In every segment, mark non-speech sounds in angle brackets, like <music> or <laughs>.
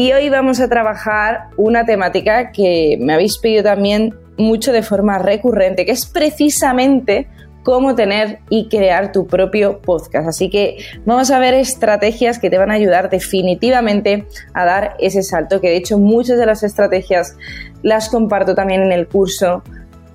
Y hoy vamos a trabajar una temática que me habéis pedido también mucho de forma recurrente, que es precisamente cómo tener y crear tu propio podcast. Así que vamos a ver estrategias que te van a ayudar definitivamente a dar ese salto, que de hecho muchas de las estrategias las comparto también en el curso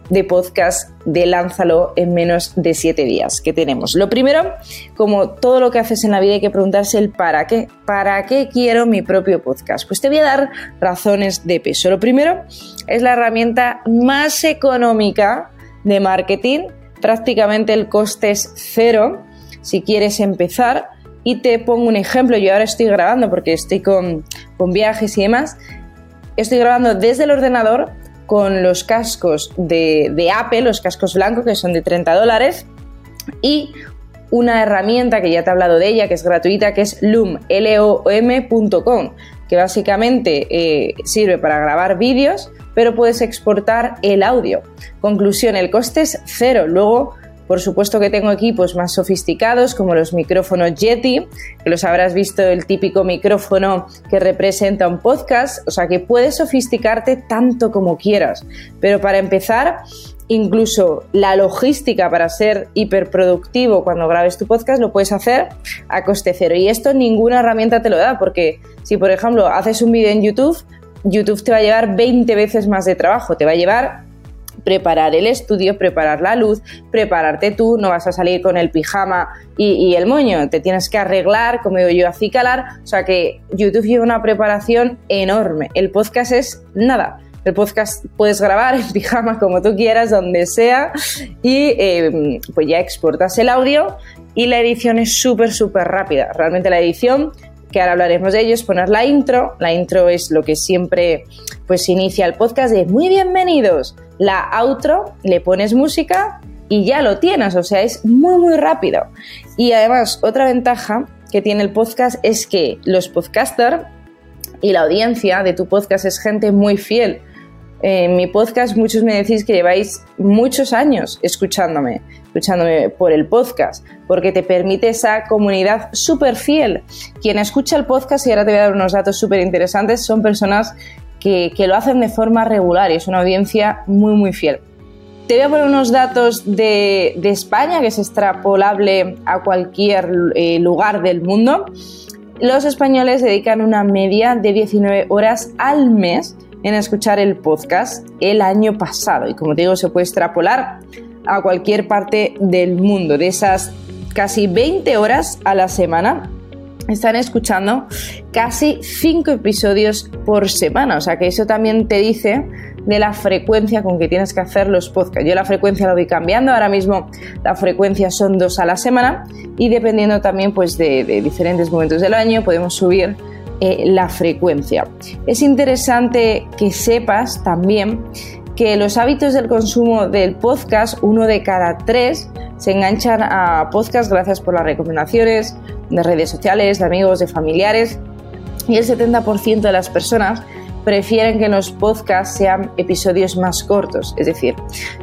de podcast de Lánzalo en menos de 7 días que tenemos. Lo primero, como todo lo que haces en la vida, hay que preguntarse el para qué. ¿Para qué quiero mi propio podcast? Pues te voy a dar razones de peso. Lo primero es la herramienta más económica de marketing. Prácticamente el coste es cero si quieres empezar. Y te pongo un ejemplo. Yo ahora estoy grabando porque estoy con, con viajes y demás. Estoy grabando desde el ordenador con los cascos de, Apple, los cascos blancos, que son de 30 dólares, y una herramienta que ya te he hablado de ella, que es gratuita, que es loom, que básicamente eh, sirve para grabar vídeos, pero puedes exportar el audio. Conclusión, el coste es cero. Luego por supuesto que tengo equipos más sofisticados como los micrófonos Yeti, que los habrás visto el típico micrófono que representa un podcast, o sea que puedes sofisticarte tanto como quieras. Pero para empezar, incluso la logística para ser hiperproductivo cuando grabes tu podcast lo puedes hacer a coste cero. Y esto ninguna herramienta te lo da, porque si por ejemplo haces un vídeo en YouTube, YouTube te va a llevar 20 veces más de trabajo, te va a llevar preparar el estudio, preparar la luz, prepararte tú, no vas a salir con el pijama y, el moño, te tienes que arreglar, como digo yo, acicalar, o sea que YouTube lleva una preparación enorme. El podcast es nada. El podcast puedes grabar en <laughs> pijama como tú quieras, donde sea, y em, pues ya exportas el audio y la edición es súper, súper rápida. Realmente la edición que ahora hablaremos de ello, es poner la intro. La intro es lo que siempre pues inicia el podcast de muy bienvenidos. La outro, le pones música y ya lo tienes, o sea, es muy muy rápido. Y además, otra ventaja que tiene el podcast es que los podcasters y la audiencia de tu podcast es gente muy fiel en mi podcast muchos me decís que lleváis muchos años escuchándome, escuchándome por el podcast, porque te permite esa comunidad súper fiel. Quien escucha el podcast, y ahora te voy a dar unos datos súper interesantes, son personas que, lo hacen de forma regular y es una audiencia muy, muy fiel. Te voy a poner unos datos de, España, que es extrapolable a cualquier eh, lugar del mundo. Los españoles dedican una media de 19 horas al mes en escuchar el podcast el año pasado. Y como te digo, se puede extrapolar a cualquier parte del mundo. De esas casi 20 horas a la semana, están escuchando casi 5 episodios por semana. O sea que eso también te dice de la frecuencia con que tienes que hacer los podcasts. Yo la frecuencia la voy cambiando, ahora mismo la frecuencia son dos a la semana y dependiendo también pues de, de diferentes momentos del año podemos subir eh, la frecuencia. Es interesante que sepas también que los hábitos del consumo del podcast, uno de cada tres, se enganchan a podcast gracias por las recomendaciones de redes sociales, de amigos, de familiares, y el 70% de las personas prefieren que los podcasts sean episodios más cortos. Es decir,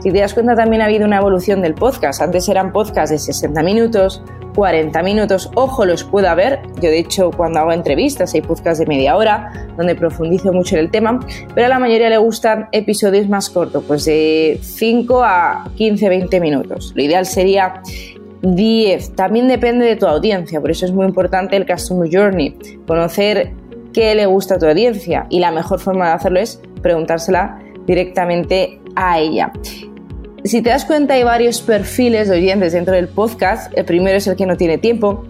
si te das cuenta también ha habido una evolución del podcast. Antes eran podcasts de 60 minutos, 40 minutos. Ojo, los puedo ver. Yo de hecho cuando hago entrevistas hay podcasts de media hora donde profundizo mucho en el tema, pero a la mayoría le gustan episodios más cortos, pues de 5 a 15, 20 minutos. Lo ideal sería 10. También depende de tu audiencia, por eso es muy importante el Customer Journey, conocer qué le gusta a tu audiencia y la mejor forma de hacerlo es preguntársela directamente a ella. Si te das cuenta hay varios perfiles de oyentes dentro del podcast. El primero es el que no tiene tiempo,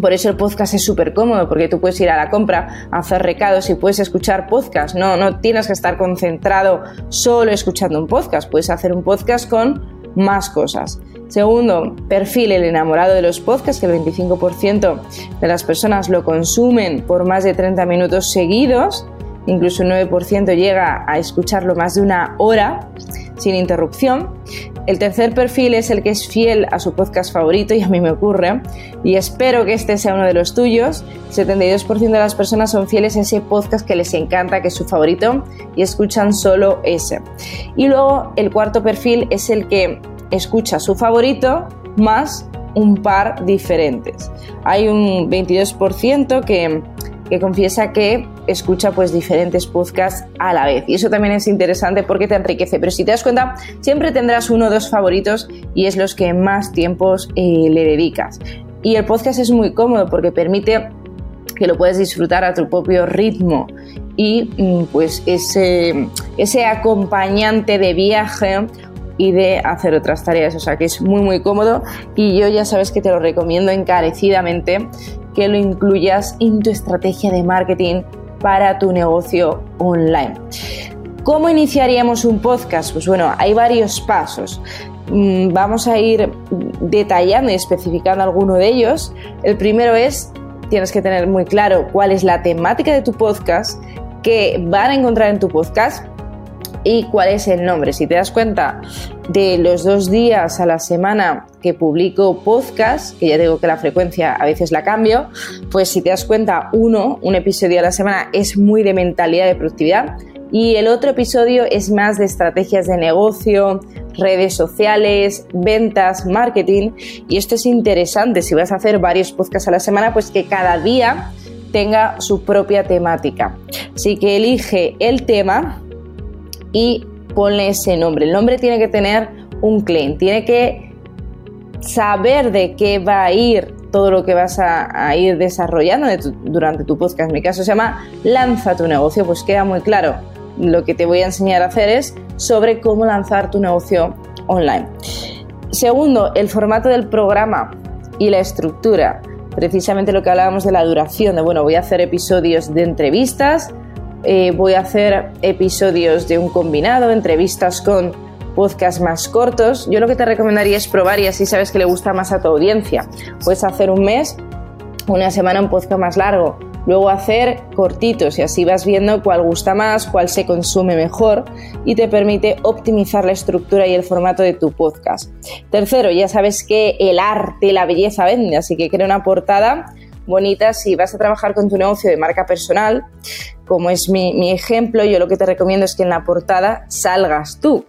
por eso el podcast es súper cómodo, porque tú puedes ir a la compra, hacer recados y puedes escuchar podcast. No, no tienes que estar concentrado solo escuchando un podcast. Puedes hacer un podcast con más cosas. Segundo, perfil el enamorado de los podcasts, que el 25% de las personas lo consumen por más de 30 minutos seguidos. incluso un 9% llega a escucharlo más de una hora sin interrupción. El tercer perfil es el que es fiel a su podcast favorito y a mí me ocurre, y espero que este sea uno de los tuyos. El 72% de las personas son fieles a ese podcast que les encanta, que es su favorito, y escuchan solo ese. Y luego el cuarto perfil es el que escucha su favorito más un par diferentes. Hay un 22% que, que confiesa que escucha pues diferentes podcasts a la vez. Y eso también es interesante porque te enriquece. Pero si te das cuenta siempre tendrás uno o dos favoritos y es los que más tiempos eh, le dedicas. Y el podcast es muy cómodo porque permite que lo puedes disfrutar a tu propio ritmo. Y mm, pues ese, ese acompañante de viaje y de hacer otras tareas. O sea que es muy muy cómodo. Y yo ya sabes que te lo recomiendo encarecidamente que lo incluyas en tu estrategia de marketing para tu negocio online. ¿Cómo iniciaríamos un podcast? Pues bueno, hay varios pasos. Mm, vamos a ir detallando y especificando alguno de ellos. El primero es, tienes que tener muy claro cuál es la temática de tu podcast, que van a encontrar en tu podcast y cuál es el nombre. Si te das cuenta de los dos días a la semana que publico podcast, que ya digo que la frecuencia a veces la cambio, pues si te das cuenta, uno, un episodio a la semana es muy de mentalidad de productividad y el otro episodio es más de estrategias de negocio, redes sociales, ventas, marketing y esto es interesante si vas a hacer varios podcasts a la semana, pues que cada día tenga su propia temática. Así que elige el tema y ponle ese nombre. El nombre tiene que tener un claim, tiene que saber de qué va a ir todo lo que vas a, ir desarrollando durante tu podcast. En mi caso se llama Lanza tu negocio, pues queda muy claro. Lo que te voy a enseñar a hacer es sobre cómo lanzar tu negocio online. Segundo, el formato del programa y la estructura. Precisamente lo que hablábamos de la duración, de bueno, voy a hacer episodios de entrevistas, eh, voy a hacer episodios de un combinado, entrevistas con podcasts más cortos. Yo lo que te recomendaría es probar y así sabes que le gusta más a tu audiencia. Puedes hacer un mes, una semana un podcast más largo, luego hacer cortitos y así vas viendo cuál gusta más, cuál se consume mejor y te permite optimizar la estructura y el formato de tu podcast. Tercero, ya sabes que el arte la belleza vende, así que crea una portada bonita si vas a trabajar con tu negocio de marca personal como es mi, ejemplo, yo lo que te recomiendo es que en la portada salgas tú,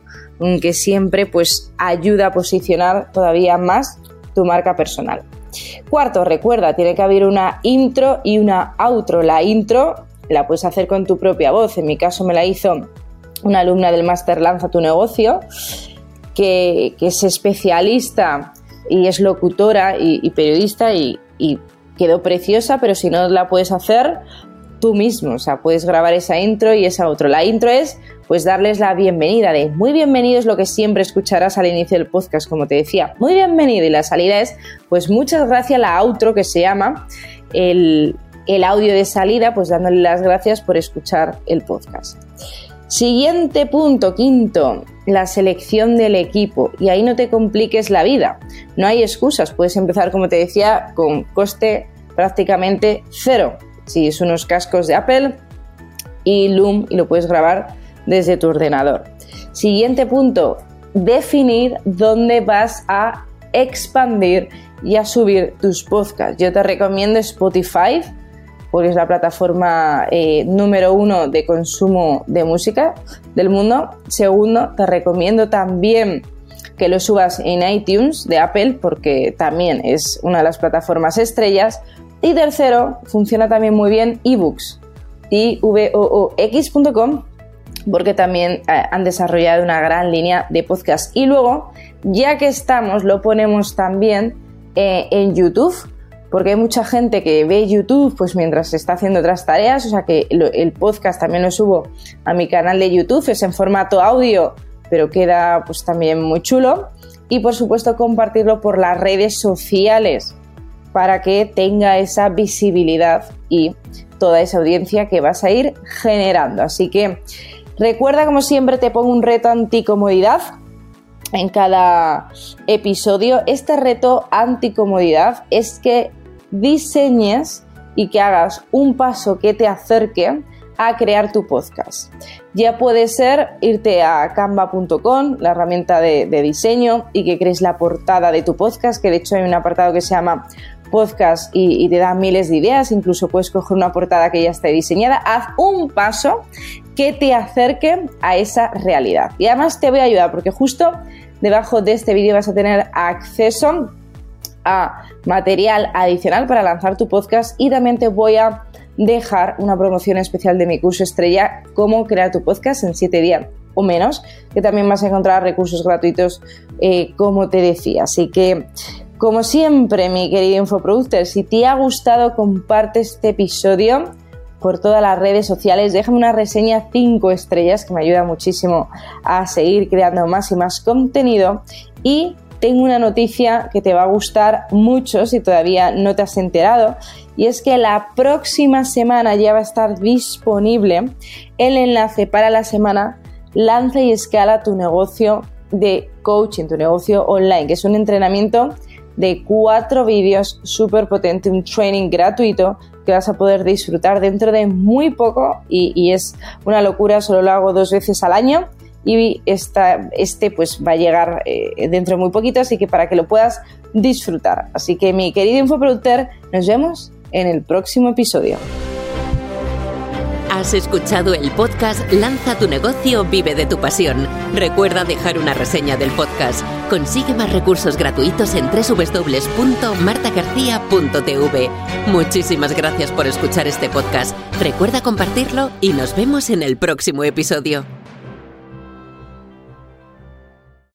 que siempre pues ayuda a posicionar todavía más tu marca personal. Cuarto, recuerda, tiene que haber una intro y una outro. La intro la puedes hacer con tu propia voz. En mi caso me la hizo una alumna del máster Lanza tu negocio, que, es especialista y es locutora y, periodista y, quedó preciosa, pero si no la puedes hacer, tú mismo, o sea, puedes grabar esa intro y esa otro. La intro es pues darles la bienvenida de muy bienvenido es lo que siempre escucharás al inicio del podcast, como te decía, muy bienvenido y la salida es pues muchas gracias la outro que se llama el, el audio de salida, pues dándole las gracias por escuchar el podcast. Siguiente punto, quinto, la selección del equipo. Y ahí no te compliques la vida. No hay excusas. Puedes empezar, como te decía, con coste prácticamente cero si es unos cascos de Apple y Loom y lo puedes grabar desde tu ordenador. Siguiente punto, definir dónde vas a expandir y a subir tus podcasts. Yo te recomiendo Spotify porque es la plataforma eh, número uno de consumo de música del mundo. Segundo, te recomiendo también que lo subas en iTunes de Apple porque también es una de las plataformas estrellas. Y tercero, funciona también muy bien ebooks, ivoox.com, porque también eh, han desarrollado una gran línea de podcast. Y luego, ya que estamos, lo ponemos también eh, en YouTube, porque hay mucha gente que ve YouTube pues mientras está haciendo otras tareas, o sea que el podcast también lo subo a mi canal de YouTube, es en formato audio, pero queda pues también muy chulo. Y por supuesto compartirlo por las redes sociales para que tenga esa visibilidad y toda esa audiencia que vas a ir generando. Así que recuerda, como siempre, te pongo un reto anticomodidad en cada episodio. Este reto anticomodidad es que diseñes y que hagas un paso que te acerque a crear tu podcast. Ya puede ser irte a canva.com, la herramienta de, diseño, y que crees la portada de tu podcast, que de hecho hay un apartado que se llama podcast y, y, te da miles de ideas, incluso puedes coger una portada que ya esté diseñada, haz un paso que te acerque a esa realidad. Y además te voy a ayudar porque justo debajo de este vídeo vas a tener acceso a material adicional para lanzar tu podcast y también te voy a dejar una promoción especial de mi curso estrella, cómo crear tu podcast en 7 días o menos, que también vas a encontrar recursos gratuitos, eh, como te decía. Así que, como siempre, mi querido infoproductor, si te ha gustado, comparte este episodio por todas las redes sociales, déjame una reseña 5 estrellas, que me ayuda muchísimo a seguir creando más y más contenido. Y tengo una noticia que te va a gustar mucho si todavía no te has enterado y es que la próxima semana ya va a estar disponible el enlace para la semana Lanza y escala tu negocio de coaching, tu negocio online, que es un entrenamiento de cuatro vídeos súper potente, un training gratuito que vas a poder disfrutar dentro de muy poco y, y es una locura, solo lo hago dos veces al año y esta, este pues va a llegar eh, dentro de muy poquito, así que para que lo puedas disfrutar. Así que mi querido infoproductor, nos vemos en el próximo episodio. Has escuchado el podcast Lanza tu negocio, vive de tu pasión. Recuerda dejar una reseña del podcast. Consigue más recursos gratuitos en www.martagarcía.tv. Muchísimas gracias por escuchar este podcast. Recuerda compartirlo y nos vemos en el próximo episodio.